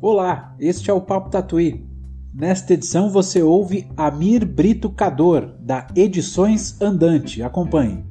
Olá, este é o Papo Tatuí. Nesta edição você ouve Amir Brito Cador, da Edições Andante. Acompanhe.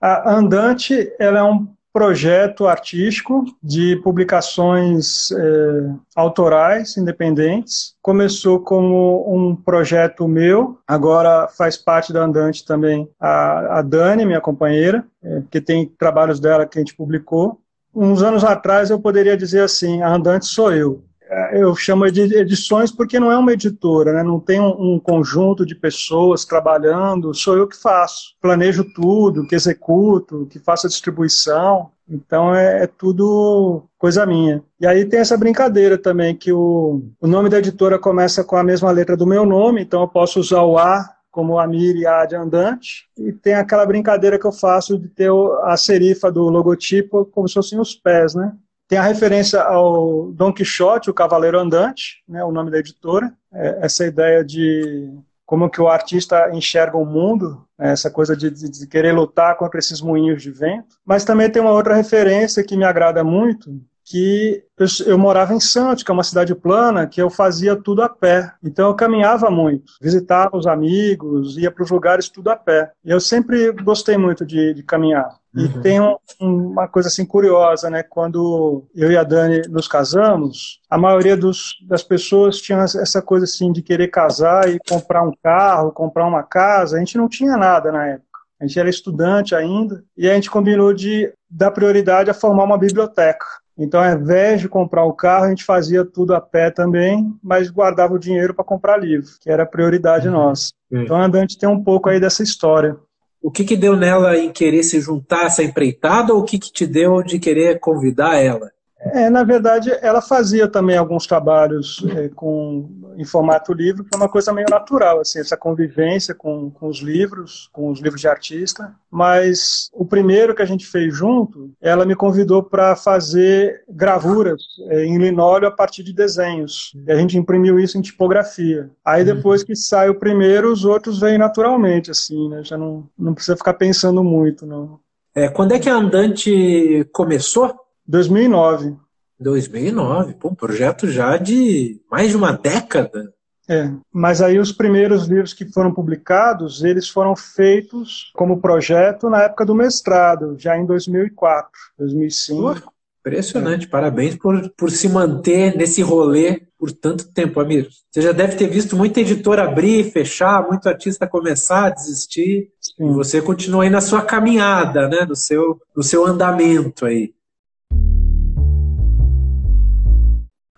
A Andante ela é um projeto artístico de publicações é, autorais, independentes. Começou como um projeto meu, agora faz parte da Andante também a, a Dani, minha companheira, é, que tem trabalhos dela que a gente publicou. Uns anos atrás eu poderia dizer assim, a Andante sou eu. É, eu chamo de edições porque não é uma editora, né? não tem um, um, conjunto de pessoas trabalhando, sou eu que faço, planejo tudo, que executo, que faço a distribuição, então é, é tudo coisa minha. E aí tem essa brincadeira também, que o, o nome da editora começa com a mesma letra do meu nome, então eu posso usar o A como Amir e A de andante, e tem aquela brincadeira que eu faço de ter a serifa do logotipo como se fossem os pés, né? Tem a referência ao Don Quixote, o Cavaleiro Andante, né, o nome da editora. É, essa ideia de como que o artista enxerga o mundo, né, essa coisa de, de, de, querer lutar contra esses moinhos de vento. Mas também tem uma outra referência que me agrada muito, que eu, eu, morava em Santos, que é uma cidade plana, que eu fazia tudo a pé. Então eu caminhava muito, visitava os amigos, ia para os lugares tudo a pé. E eu sempre gostei muito de, de caminhar. Uhum. E tem um, uma coisa assim curiosa, né? Quando eu e a Dani nos casamos, a maioria dos, das pessoas tinha essa coisa assim de querer casar e comprar um carro, comprar uma casa. A gente não tinha nada na época. A gente era estudante ainda e a gente combinou de dar prioridade a formar uma biblioteca. Então, ao invés de comprar o carro, a gente fazia tudo a pé também, mas guardava o dinheiro para comprar livro, que era a prioridade uhum. nossa. Uhum. Então, a Andante tem um pouco aí dessa história. O que, que deu nela em querer se juntar a essa empreitada ou o que, que te deu de querer convidar ela? É, na verdade, ela fazia também alguns trabalhos é, com, em formato livro, que é uma coisa meio natural, assim, essa convivência com, com os livros, com os livros de artista. Mas o primeiro que a gente fez junto, ela me convidou para fazer gravuras é, em linóleo a partir de desenhos. E a gente imprimiu isso em tipografia. Aí uhum. depois que sai o primeiro, os outros vêm naturalmente, assim, né? Já não, não precisa ficar pensando muito, não. É, quando é que a Andante começou? 2009. 2009, pô, um projeto já de mais de uma década. É, mas aí os primeiros livros que foram publicados, eles foram feitos como projeto na época do mestrado, já em 2004, 2005. Pô, impressionante, é. parabéns por, por se manter nesse rolê por tanto tempo, Amir. Você já deve ter visto muita editora abrir, fechar, muito artista começar, desistir, Sim. e você continua aí na sua caminhada, né, no seu, no seu andamento aí.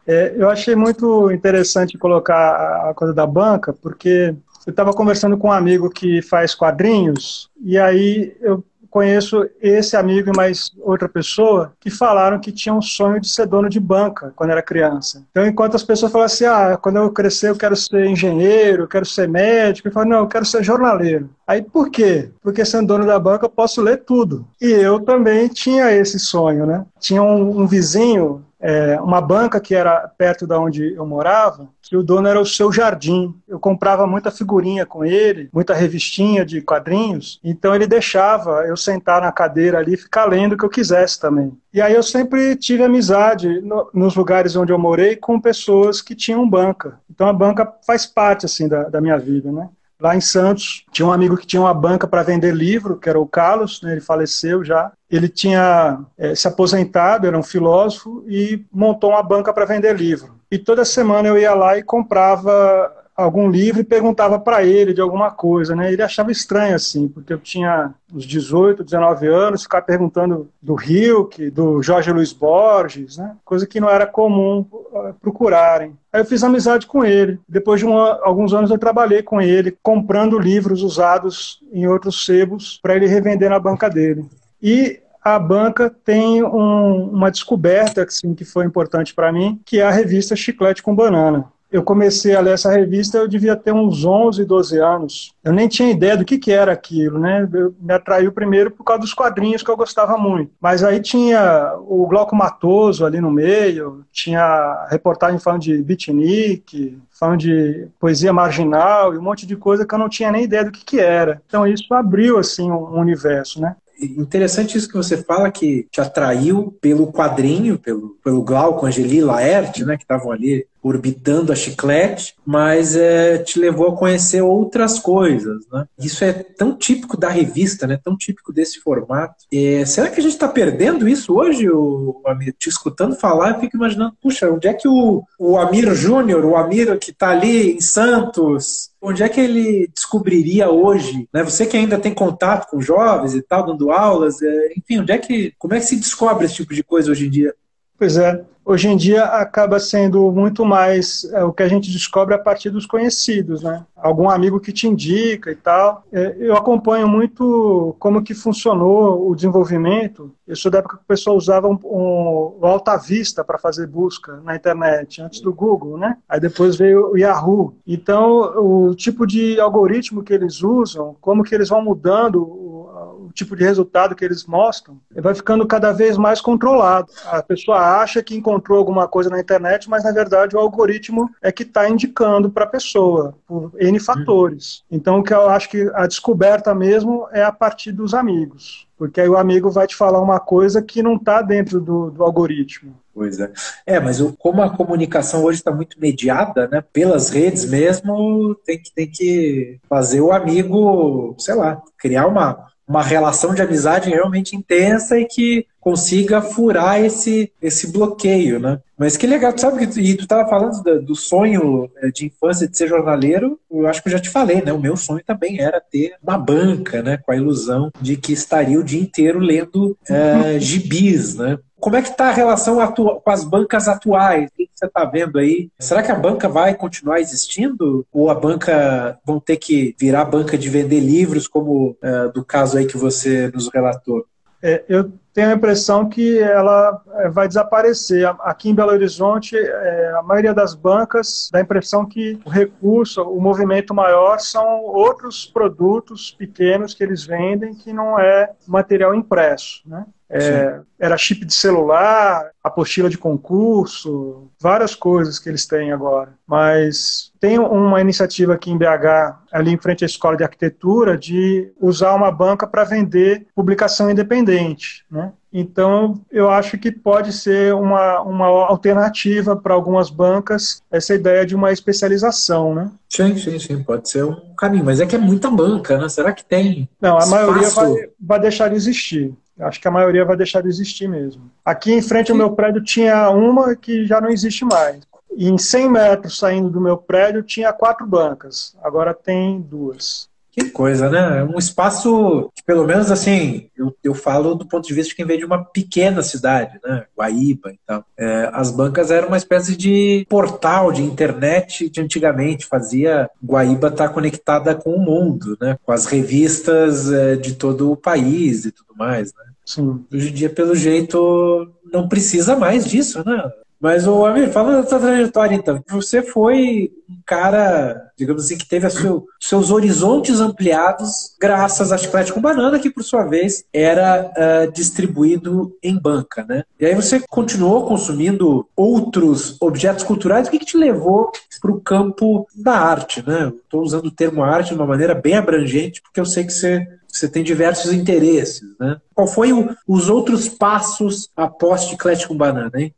É, eu achei muito interessante colocar a coisa da banca, porque eu estava conversando com um amigo que faz quadrinhos, e aí eu conheço esse amigo e mais outra pessoa que falaram que tinha um sonho de ser dono de banca quando era criança. Então, enquanto as pessoas falam assim, ah, quando eu crescer eu quero ser engenheiro, eu quero ser médico, eu falo, não, eu quero ser jornaleiro. Aí por quê? Porque sendo dono da banca eu posso ler tudo. E eu também tinha esse sonho, né? Tinha um, um vizinho é, uma banca que era perto da onde eu morava, que o dono era o seu jardim. Eu comprava muita figurinha com ele, muita revistinha de quadrinhos, então ele deixava eu sentar na cadeira ali e ficar lendo o que eu quisesse também. E aí eu sempre tive amizade no, nos lugares onde eu morei com pessoas que tinham banca. Então a banca faz parte assim da, da minha vida, né? Lá em Santos, tinha um amigo que tinha uma banca para vender livro, que era o Carlos, né, ele faleceu já. Ele tinha é, se aposentado, era um filósofo, e montou uma banca para vender livro. E toda semana eu ia lá e comprava algum livro e perguntava para ele de alguma coisa, né? Ele achava estranho assim, porque eu tinha uns 18, 19 anos, ficar perguntando do Hilke, do Jorge Luiz Borges, né? Coisa que não era comum uh, procurarem. Aí eu fiz amizade com ele. Depois de alguns anos eu trabalhei com ele, comprando livros usados em outros sebos para ele revender na banca dele. E a banca tem um, uma descoberta assim, que foi importante para mim, que é a revista Chiclete com Banana eu comecei a ler essa revista, eu devia ter uns 11, 12 anos. Eu nem tinha ideia do que, que era aquilo, né? Eu, me atraiu primeiro por causa dos quadrinhos que eu gostava muito. Mas aí tinha o Glauco Matoso ali no meio, tinha reportagem falando de beatnik, falando de poesia marginal e um monte de coisa que eu não tinha nem ideia do que, que era. Então isso abriu, assim, um universo, né? interessante isso que você fala, que te atraiu pelo quadrinho, pelo, pelo Glauco, Angeli, Laerte, né, que estavam ali orbitando a chiclete, mas é, te levou a conhecer outras coisas. Né? Isso é tão típico da revista, né? tão típico desse formato. É, será que a gente está perdendo isso hoje, o, Amir? Te escutando falar, eu fico imaginando, puxa, onde é que o, o Amir Júnior, o Amir que está ali em Santos, onde é que ele descobriria hoje? Né? Você que ainda tem contato com jovens e tal, dando aulas, é, enfim, onde é que, como é que se descobre esse tipo de coisa hoje em dia? Pois é, hoje em dia acaba sendo muito mais é, o que a gente descobre a partir dos conhecidos, né? Algum amigo que te indica e tal. É, eu acompanho muito como que funcionou o desenvolvimento. Eu sou da época que o pessoal usava um, um, o Alta Vista para fazer busca na internet, antes do Google, né? Aí depois veio o Yahoo. Então, o tipo de algoritmo que eles usam, como que eles vão mudando o tipo de resultado que eles mostram, vai ficando cada vez mais controlado. A pessoa acha que encontrou alguma coisa na internet, mas na verdade o algoritmo é que está indicando para a pessoa, por N fatores. Então, o que eu acho que a descoberta mesmo é a partir dos amigos. Porque aí o amigo vai te falar uma coisa que não está dentro do, do algoritmo. Pois é. É, mas como a comunicação hoje está muito mediada, né? Pelas redes mesmo, tem que, tem que fazer o amigo, sei lá, criar uma, uma relação de amizade realmente intensa e que consiga furar esse, esse bloqueio, né? Mas que legal, tu sabe que e tu estava falando do, do, sonho é, de infância de ser jornaleiro, eu acho que eu já te falei, né? O meu sonho também era ter uma banca, né? Com a ilusão de que estaria o dia inteiro lendo é, gibis, né? Como é que está a relação com as bancas atuais? O que você está vendo aí? Será que a banca vai continuar existindo? Ou a banca vão ter que virar banca de vender livros, como é, do caso aí que você nos relatou? É, eu tenho a impressão que ela é, vai desaparecer. Aqui em Belo Horizonte, é, a maioria das bancas dá a impressão que o recurso, o movimento maior são outros produtos pequenos que eles vendem que não é material impresso. Né? É, era chip de celular, apostila de concurso, várias coisas que eles têm agora. Mas tem uma iniciativa aqui em BH, ali em frente à Escola de Arquitetura, de usar uma banca para vender publicação independente. Né? Então, eu acho que pode ser uma, uma alternativa para algumas bancas essa ideia de uma especialização, né? Sim, sim, sim, pode ser um caminho. Mas é que é muita banca, né? Será que tem? Não, a espaço? maioria vai, vai deixar de existir. Acho que a maioria vai deixar de existir mesmo. Aqui em frente ao meu prédio tinha uma que já não existe mais. E em 100 metros saindo do meu prédio tinha quatro bancas. Agora tem duas. Que coisa, né? É um espaço que, pelo menos assim, eu, eu falo do ponto de vista de quem vem de uma pequena cidade, né? Guaíba e tal. É, as bancas eram uma espécie de portal de internet de antigamente, fazia Guaíba estar tá conectada com o mundo, né? Com as revistas é, de todo o país e tudo mais, né? Sim. Hoje em dia, pelo jeito, não precisa mais disso, né? Mas, o Amir, falando da sua trajetória, então, você foi um cara, digamos assim, que teve seu, seus horizontes ampliados graças à Chiclete com Banana, que, por sua vez, era uh, distribuído em banca, né? E aí você continuou consumindo outros objetos culturais. O que, que te levou para o campo da arte, né? Estou usando o termo arte de uma maneira bem abrangente, porque eu sei que você você tem diversos interesses, né? Qual foi o, os outros passos após Chiclete com Banana, hein?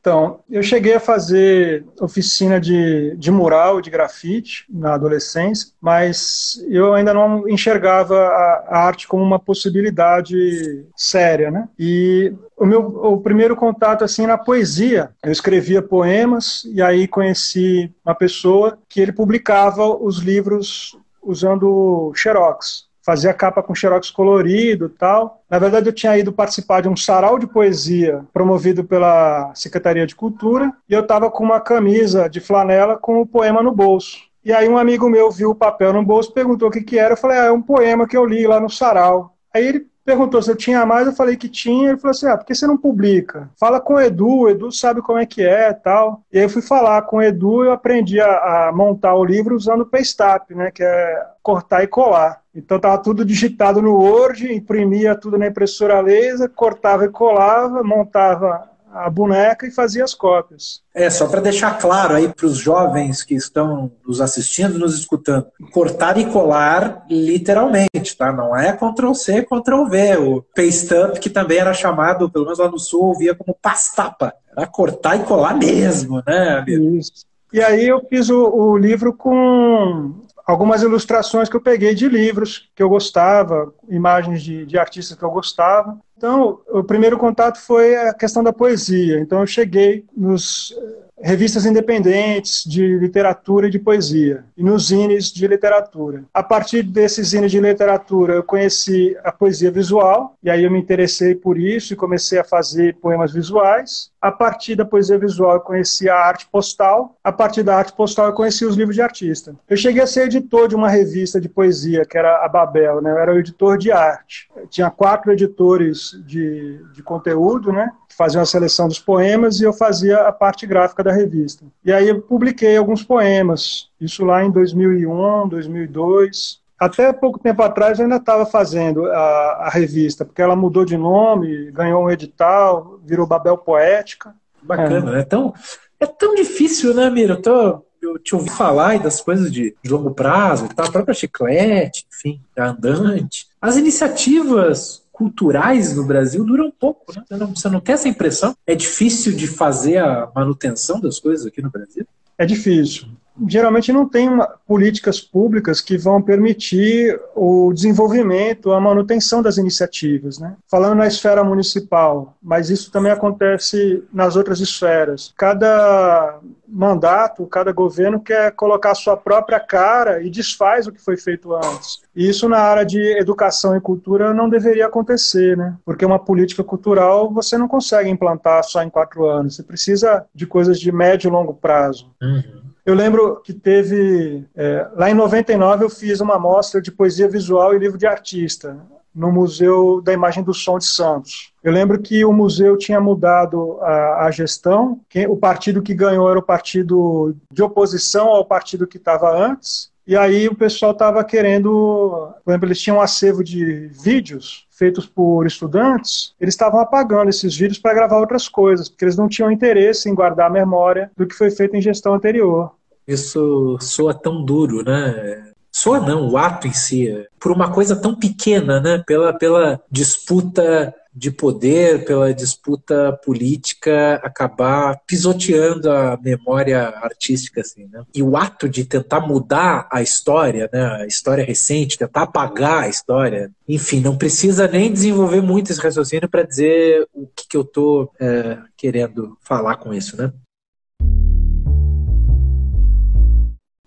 Então, eu cheguei a fazer oficina de, de mural, de grafite na adolescência, mas eu ainda não enxergava a, a arte como uma possibilidade séria, né? E o meu o primeiro contato assim na poesia. Eu escrevia poemas e aí conheci uma pessoa que ele publicava os livros usando xerox fazia capa com xerox colorido tal. Na verdade, eu tinha ido participar de um sarau de poesia promovido pela Secretaria de Cultura e eu estava com uma camisa de flanela com o poema no bolso. E aí um amigo meu viu o papel no bolso, perguntou o que, que era. Eu falei, ah, é um poema que eu li lá no sarau. Aí ele perguntou se eu tinha mais, eu falei que tinha. Ele falou assim: ah, por que você não publica? Fala com o Edu, o Edu sabe como é que é tal. E aí eu fui falar com o Edu e eu aprendi a, a montar o livro usando o Paystap, né, que é cortar e colar. Então estava tudo digitado no Word, imprimia tudo na impressora laser, cortava e colava, montava a boneca e fazia as cópias. É, só para deixar claro aí para os jovens que estão nos assistindo, nos escutando, cortar e colar literalmente, tá? Não é Ctrl C, Ctrl V. O paste up, que também era chamado, pelo menos lá no sul, via como pastapa. Era cortar e colar mesmo, né, amigo? Isso. E aí eu fiz o, o livro com algumas ilustrações que eu peguei de livros que eu gostava, imagens de, de artistas que eu gostava. Então, o primeiro contato foi a questão da poesia. Então, eu cheguei nos revistas independentes de literatura e de poesia, e nos zines de literatura. A partir desses zines de literatura, eu conheci a poesia visual, e aí eu me interessei por isso e comecei a fazer poemas visuais. A partir da poesia visual, eu conheci a arte postal. A partir da arte postal, eu conheci os livros de artista. Eu cheguei a ser editor de uma revista de poesia, que era a Babel, né? Eu era o editor de arte. Eu tinha quatro editores de, de conteúdo, né? faziam a seleção dos poemas e eu fazia a parte gráfica da revista. E aí eu publiquei alguns poemas, isso lá em 2001, 2002. Até pouco tempo atrás eu ainda estava fazendo a, a, revista, porque ela mudou de nome, ganhou um edital, virou Babel Poética. Bacana, é. né? Tão, é tão difícil, né, Mira? Eu, tô, eu te ouvi falar das coisas de, de longo prazo, tá? a própria chiclete, enfim, a andante. As iniciativas culturais no Brasil duram pouco. Né? Você, não, você não tem essa impressão? É difícil de fazer a manutenção das coisas aqui no Brasil? É difícil geralmente não tem uma, políticas públicas que vão permitir o desenvolvimento, a manutenção das iniciativas. Né? Falando na esfera municipal, mas isso também acontece nas outras esferas. Cada mandato, cada governo quer colocar sua própria cara e desfaz o que foi feito antes. E isso na área de educação e cultura não deveria acontecer, né? Porque uma política cultural você não consegue implantar só em quatro anos. Você precisa de coisas de médio e longo prazo. Uhum. Eu lembro que teve. É, lá em 99 eu fiz uma mostra de poesia visual e livro de artista no Museu da Imagem do Som de Santos. Eu lembro que o museu tinha mudado a, a gestão, que, o partido que ganhou era o partido de oposição ao partido que estava antes, e aí o pessoal estava querendo, por exemplo, eles tinham um acervo de vídeos feitos por estudantes, eles estavam apagando esses vídeos para gravar outras coisas, porque eles não tinham interesse em guardar a memória do que foi feito em gestão anterior. Isso soa tão duro, né? Soa não, o ato em si, por uma coisa tão pequena, né? Pela, pela disputa de poder, pela disputa política, acabar pisoteando a memória artística, assim, né? E o ato de tentar mudar a história, né? A história recente, tentar apagar a história, enfim, não precisa nem desenvolver muito esse raciocínio para dizer o que, que eu estou é, querendo falar com isso, né?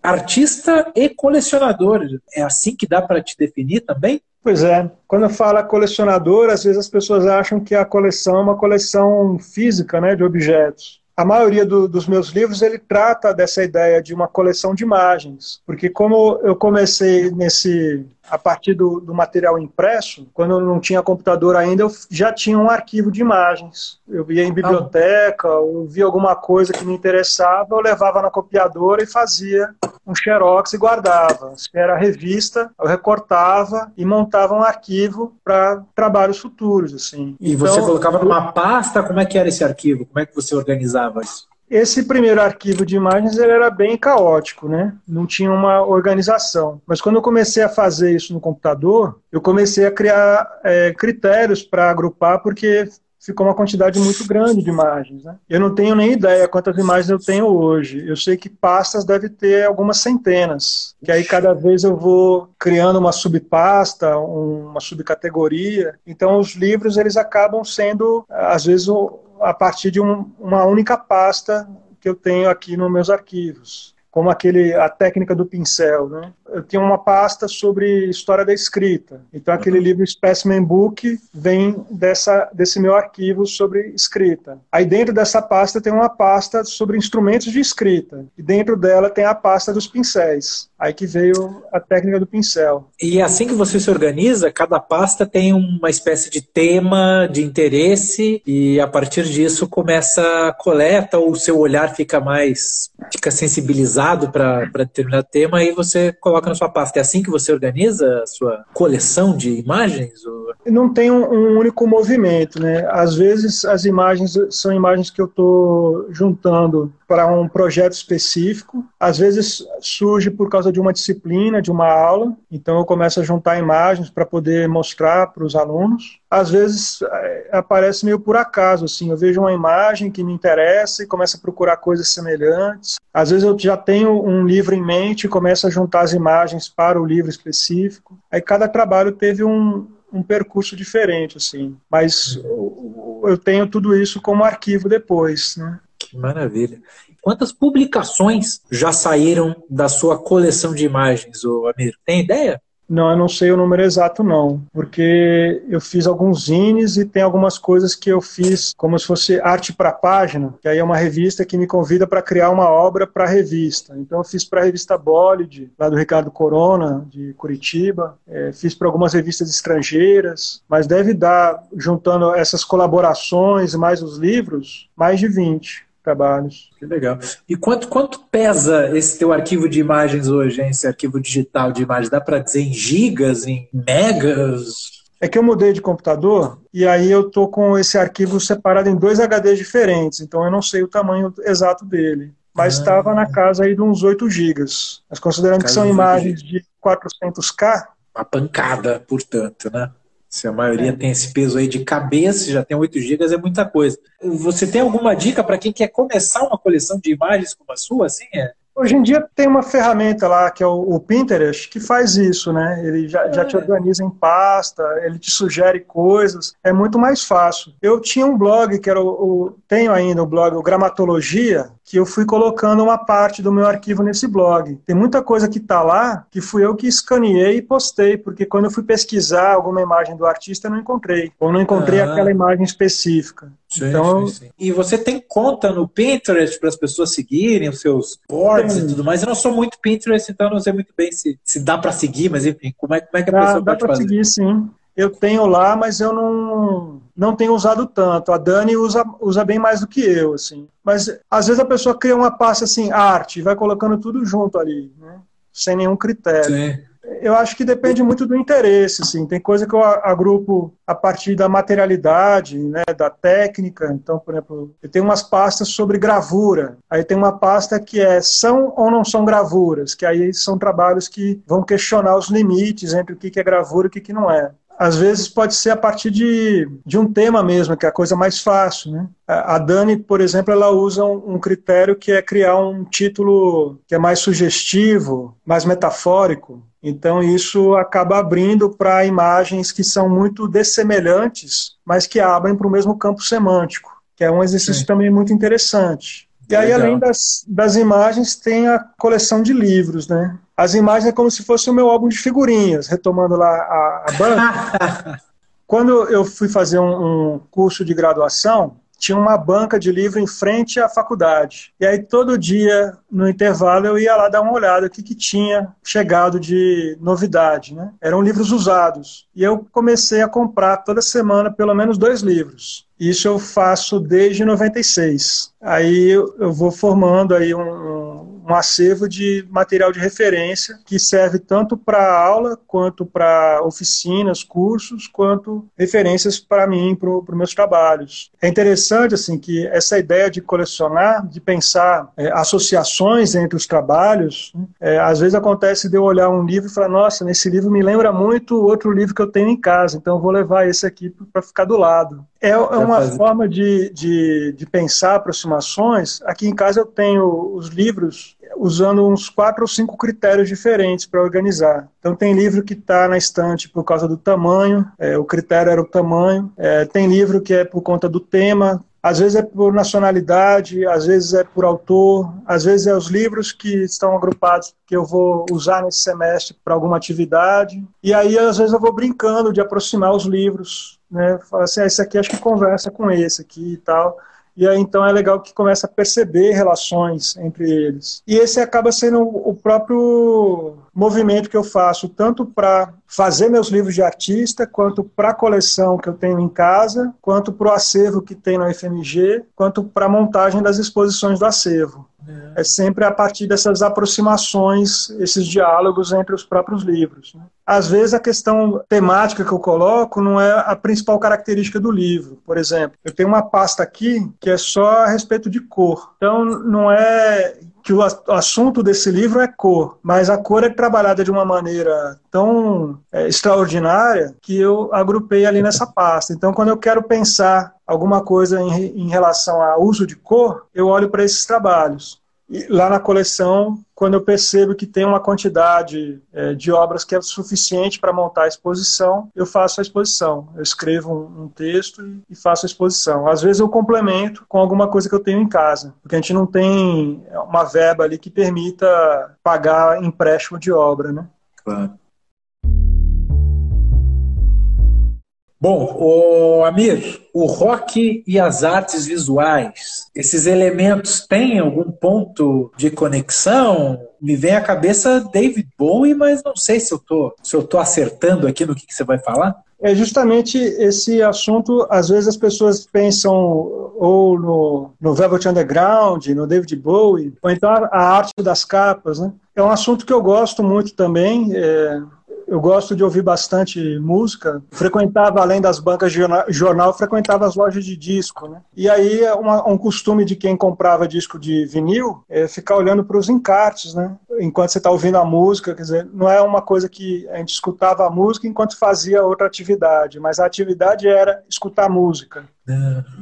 Artista e colecionador. É assim que dá para te definir também? Pois é. Quando fala colecionador, às vezes as pessoas acham que a coleção é uma coleção física, né, de objetos a maioria do, dos meus livros ele trata dessa ideia de uma coleção de imagens, porque como eu comecei nesse a partir do, do, material impresso, quando eu não tinha computador ainda, eu já tinha um arquivo de imagens. Eu via em biblioteca, ou via alguma coisa que me interessava, eu levava na copiadora e fazia um xerox e guardava. Se era revista, eu recortava e montava um arquivo para trabalhos futuros. Assim. E então, você colocava numa pasta? Como é que era esse arquivo? Como é que você organizava isso? Esse primeiro arquivo de imagens ele era bem caótico, né? Não tinha uma organização. Mas quando eu comecei a fazer isso no computador, eu comecei a criar é, critérios para agrupar, porque ficou uma quantidade muito grande de imagens. Né? Eu não tenho nem ideia quantas imagens eu tenho hoje. Eu sei que pastas deve ter algumas centenas. Que aí cada vez eu vou criando uma subpasta, uma subcategoria. Então os livros eles acabam sendo às vezes a partir de um, uma única pasta que eu tenho aqui nos meus arquivos, como aquele a técnica do pincel, né? eu tinha uma pasta sobre história da escrita. Então aquele uhum. livro Specimen Book vem dessa, desse meu arquivo sobre escrita. Aí dentro dessa pasta tem uma pasta sobre instrumentos de escrita. E dentro dela tem a pasta dos pincéis. Aí que veio a técnica do pincel. E assim que você se organiza, cada pasta tem uma espécie de tema, de interesse, e a partir disso começa a coleta, ou o seu olhar fica mais, fica sensibilizado para determinado tema, e você coloca na sua pasta. É assim que você organiza a sua coleção de imagens? Ou... Não tem um, um único movimento, né? Às vezes as imagens são imagens que eu estou juntando para um projeto específico. Às vezes surge por causa de uma disciplina, de uma aula. Então eu começo a juntar imagens para poder mostrar para os alunos. Às vezes é, aparece meio por acaso, assim. Eu vejo uma imagem que me interessa e começo a procurar coisas semelhantes. Às vezes eu já tenho um livro em mente e começo a juntar as imagens para o livro específico. Aí cada trabalho teve um, um percurso diferente, assim. Mas eu tenho tudo isso como arquivo depois, né? Maravilha. Quantas publicações já saíram da sua coleção de imagens, Amir? Tem ideia? Não, eu não sei o número exato, não, porque eu fiz alguns zines e tem algumas coisas que eu fiz como se fosse arte para página, que aí é uma revista que me convida para criar uma obra para revista. Então eu fiz para a revista Bolide, lá do Ricardo Corona, de Curitiba, é, fiz para algumas revistas estrangeiras, mas deve dar, juntando essas colaborações mais os livros, mais de 20 trabalhos. Que legal. E quanto, quanto pesa esse teu arquivo de imagens hoje, hein? esse arquivo digital de imagens? Dá para dizer em gigas, em megas? É que eu mudei de computador e aí eu tô com esse arquivo separado em dois HDs diferentes, então eu não sei o tamanho exato dele. Mas estava ah. na casa aí de uns 8 gigas. Mas considerando que são imagens de 400K... Uma pancada, portanto, né? Se a maioria é. tem esse peso aí de cabeça, já tem 8 GB, é muita coisa. Você tem alguma dica para quem quer começar uma coleção de imagens como a sua? Assim, é? Hoje em dia tem uma ferramenta lá, que é o, Pinterest, que faz isso, né? Ele já, já te é. organiza em pasta, ele te sugere coisas, é muito mais fácil. Eu tinha um blog, que era o, o tenho ainda o blog, o Gramatologia, que eu fui colocando uma parte do meu arquivo nesse blog. Tem muita coisa que está lá que fui eu que escaneei e postei, porque quando eu fui pesquisar alguma imagem do artista, eu não encontrei. Ou não encontrei ah. aquela imagem específica. Sim, então, sim, sim. E você tem conta no Pinterest para as pessoas seguirem os seus boards e tudo mais? Eu não sou muito Pinterest, então não sei muito bem se, se dá para seguir, mas enfim, como é, como é que a dá, pessoa dá pode fazer? Dá para seguir, sim. Eu tenho lá, mas eu não não tenho usado tanto. A Dani usa, usa bem mais do que eu, assim. Mas às vezes a pessoa cria uma pasta assim, arte, vai colocando tudo junto ali, né? sem nenhum critério. Sim. Eu acho que depende muito do interesse, assim. Tem coisa que eu agrupo a partir da materialidade, né, da técnica. Então, por exemplo, eu tenho umas pastas sobre gravura. Aí tem uma pasta que é são ou não são gravuras, que aí são trabalhos que vão questionar os limites entre o que é gravura e o que não é às vezes pode ser a partir de, de um tema mesmo, que é a coisa mais fácil. Né? A Dani, por exemplo, ela usa um, um critério que é criar um título que é mais sugestivo, mais metafórico. Então, isso acaba abrindo para imagens que são muito dessemelhantes, mas que abrem para o mesmo campo semântico, que é um exercício Sim. também muito interessante. E aí, Legal. além das, das imagens, tem a coleção de livros, né? As imagens é como se fosse o meu álbum de figurinhas, retomando lá a, a banca. Quando eu fui fazer um, um curso de graduação, tinha uma banca de livro em frente à faculdade. E aí todo dia, no intervalo, eu ia lá dar uma olhada o que, que tinha chegado de novidade. Né? Eram livros usados. E eu comecei a comprar toda semana pelo menos dois livros. Isso eu faço desde 96. Aí eu vou formando aí um, um acervo de material de referência que serve tanto para aula, quanto para oficinas, cursos, quanto referências para mim, para os meus trabalhos. É interessante assim que essa ideia de colecionar, de pensar é, associações entre os trabalhos, é, às vezes acontece de eu olhar um livro e falar, nossa, nesse livro me lembra muito outro livro que eu tenho em casa, então eu vou levar esse aqui para ficar do lado. É, é uma fazer... forma de, de, de, pensar aproximações. Aqui em casa eu tenho os livros usando uns quatro ou cinco critérios diferentes para organizar. Então tem livro que está na estante por causa do tamanho, é, o critério era o tamanho. É, tem livro que é por conta do tema, às vezes é por nacionalidade, às vezes é por autor, às vezes é os livros que estão agrupados que eu vou usar nesse semestre para alguma atividade. E aí, às vezes, eu vou brincando de aproximar os livros, né? Falar assim, ah, esse aqui acho que conversa com esse aqui e tal. E aí então é legal que começa a perceber relações entre eles. E esse acaba sendo o próprio movimento que eu faço, tanto para fazer meus livros de artista, quanto para a coleção que eu tenho em casa, quanto para o acervo que tem no FMG, quanto para a montagem das exposições do acervo. É. é sempre a partir dessas aproximações, esses diálogos entre os próprios livros. Né? Às vezes a questão temática que eu coloco não é a principal característica do livro. Por exemplo, eu tenho uma pasta aqui que é só a respeito de cor. Então não é que o assunto desse livro é cor, mas a cor é trabalhada de uma maneira tão é, extraordinária que eu agrupei ali nessa pasta. Então, quando eu quero pensar alguma coisa em, em relação ao uso de cor, eu olho para esses trabalhos. Lá na coleção, quando eu percebo que tem uma quantidade é, de obras que é suficiente para montar a exposição, eu faço a exposição. Eu escrevo um, um texto e, e, faço a exposição. Às vezes eu complemento com alguma coisa que eu tenho em casa, porque a gente não tem uma verba ali que permita pagar empréstimo de obra, né? Claro. Bom, o Amir, o rock e as artes visuais, esses elementos têm algum ponto de conexão? Me vem à cabeça David Bowie, mas não sei se eu tô, se eu tô acertando aqui no que, que você vai falar. É justamente esse assunto, às vezes as pessoas pensam ou no, no Velvet Underground, no David Bowie, ou então a, arte das capas, né? É um assunto que eu gosto muito também. É eu gosto de ouvir bastante música. Frequentava, além das bancas de jornal, frequentava as lojas de disco, né? E aí, uma, um costume de quem comprava disco de vinil é ficar olhando para os encartes, né? Enquanto você está ouvindo a música, quer dizer, não é uma coisa que a gente escutava a música enquanto fazia outra atividade, mas a atividade era escutar música.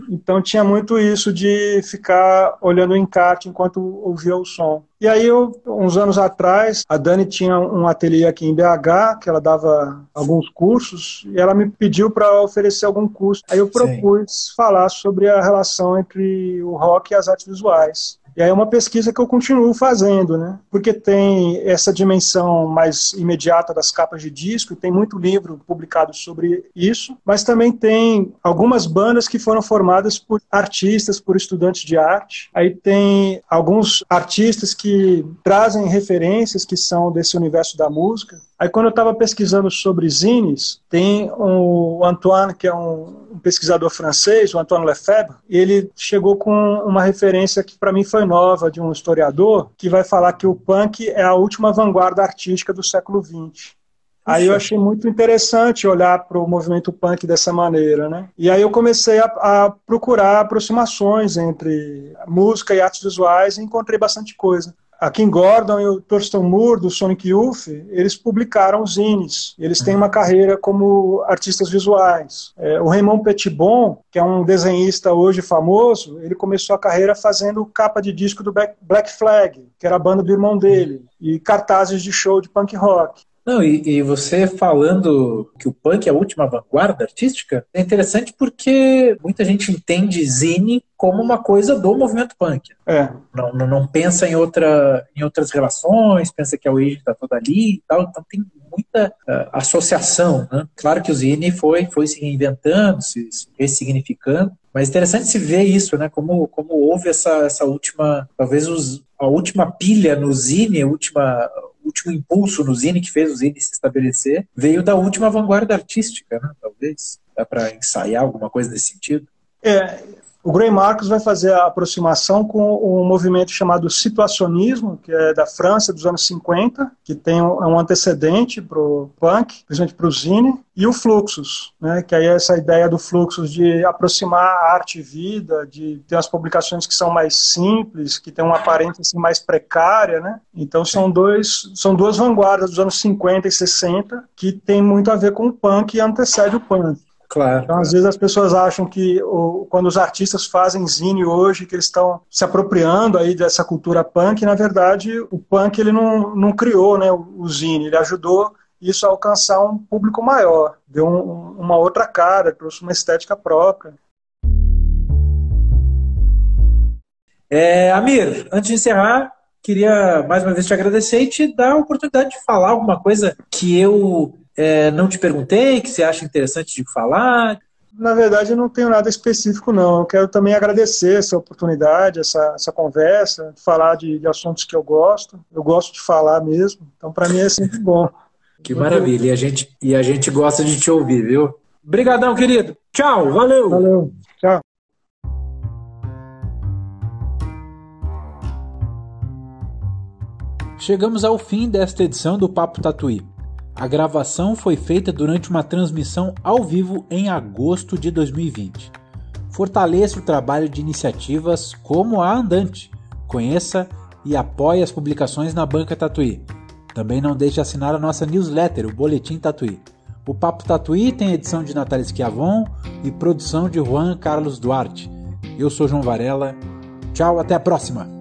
Então tinha muito isso de ficar olhando o encarte enquanto ouvia o som. E aí, eu, uns anos atrás, a Dani tinha um ateliê aqui em BH, que ela dava alguns cursos, e ela me pediu para oferecer algum curso. Aí eu propus Sim. falar sobre a relação entre o rock e as artes visuais. E aí é uma pesquisa que eu continuo fazendo, né? Porque tem essa dimensão mais imediata das capas de disco, tem muito livro publicado sobre isso, mas também tem algumas bandas que foram formadas por artistas, por estudantes de arte. Aí tem alguns artistas que trazem referências que são desse universo da música. Aí quando eu estava pesquisando sobre zines, tem o Antoine, que é um pesquisador francês, o Antoine Lefebvre, ele chegou com uma referência que para mim foi nova, de um historiador, que vai falar que o punk é a última vanguarda artística do século XX. Aí eu achei muito interessante olhar para o movimento punk dessa maneira, né? E aí eu comecei a, a, procurar aproximações entre música e artes visuais e encontrei bastante coisa a Kim Gordon e o Thurston Moore, do Sonic Youth, eles publicaram zines. Eles têm uma carreira como artistas visuais. É, o Raymond Petitbon, que é um desenhista hoje famoso, ele começou a carreira fazendo capa de disco do Black Flag, que era a banda do irmão dele, e cartazes de show de punk rock. Não, e, e, você falando que o punk é a última vanguarda artística, é interessante porque muita gente entende zine como uma coisa do movimento punk. É. Não, não, não pensa em, outra, em outras relações, pensa que a origem está toda ali e tal, então tem muita uh, associação. Né? Claro que o zine foi, foi se reinventando, se, se ressignificando, mas é interessante se ver isso, né? Como, como houve essa, essa última, talvez os, a última pilha no Zine, a última, último impulso no Zine que fez o Zine se estabelecer, veio da última vanguarda artística, né? Talvez. Dá para ensaiar alguma coisa nesse sentido? É, o Gray Marcos vai fazer a aproximação com um movimento chamado situacionismo, que é da França dos anos 50, que tem um antecedente para o punk, principalmente para o zine, e o Fluxus, né, que aí é essa ideia do Fluxus de aproximar a arte e vida, de ter as publicações que são mais simples, que tem uma aparência assim, mais precária, né? Então são dois, são duas vanguardas dos anos 50 e 60 que tem muito a ver com o punk e antecede o punk. Claro. Então, às vezes as pessoas acham que o, quando os artistas fazem zine hoje, que eles estão se apropriando aí dessa cultura punk, na verdade o punk ele não, não criou né, o, o zine, ele ajudou isso a alcançar um público maior, deu um, uma outra cara, trouxe uma estética própria. É, Amir, antes de encerrar, queria mais uma vez te agradecer e te dar a oportunidade de falar alguma coisa que eu é, não te perguntei, que você acha interessante de falar? Na verdade, eu não tenho nada específico, não. Eu quero também agradecer essa oportunidade, essa, essa conversa, falar de, de assuntos que eu gosto. Eu gosto de falar mesmo, então para mim é sempre bom. Que maravilha, e a, gente, e a gente gosta de te ouvir, viu? Obrigadão, querido. Tchau, valeu. Valeu, tchau. Chegamos ao fim desta edição do Papo Tatuí. A gravação foi feita durante uma transmissão ao vivo em agosto de 2020. Fortaleça o trabalho de iniciativas como a Andante. Conheça e apoie as publicações na Banca Tatuí. Também não deixe de assinar a nossa newsletter, o Boletim Tatuí. O Papo Tatuí tem edição de Natália Schiavon e produção de Juan Carlos Duarte. Eu sou João Varela. Tchau, até a próxima!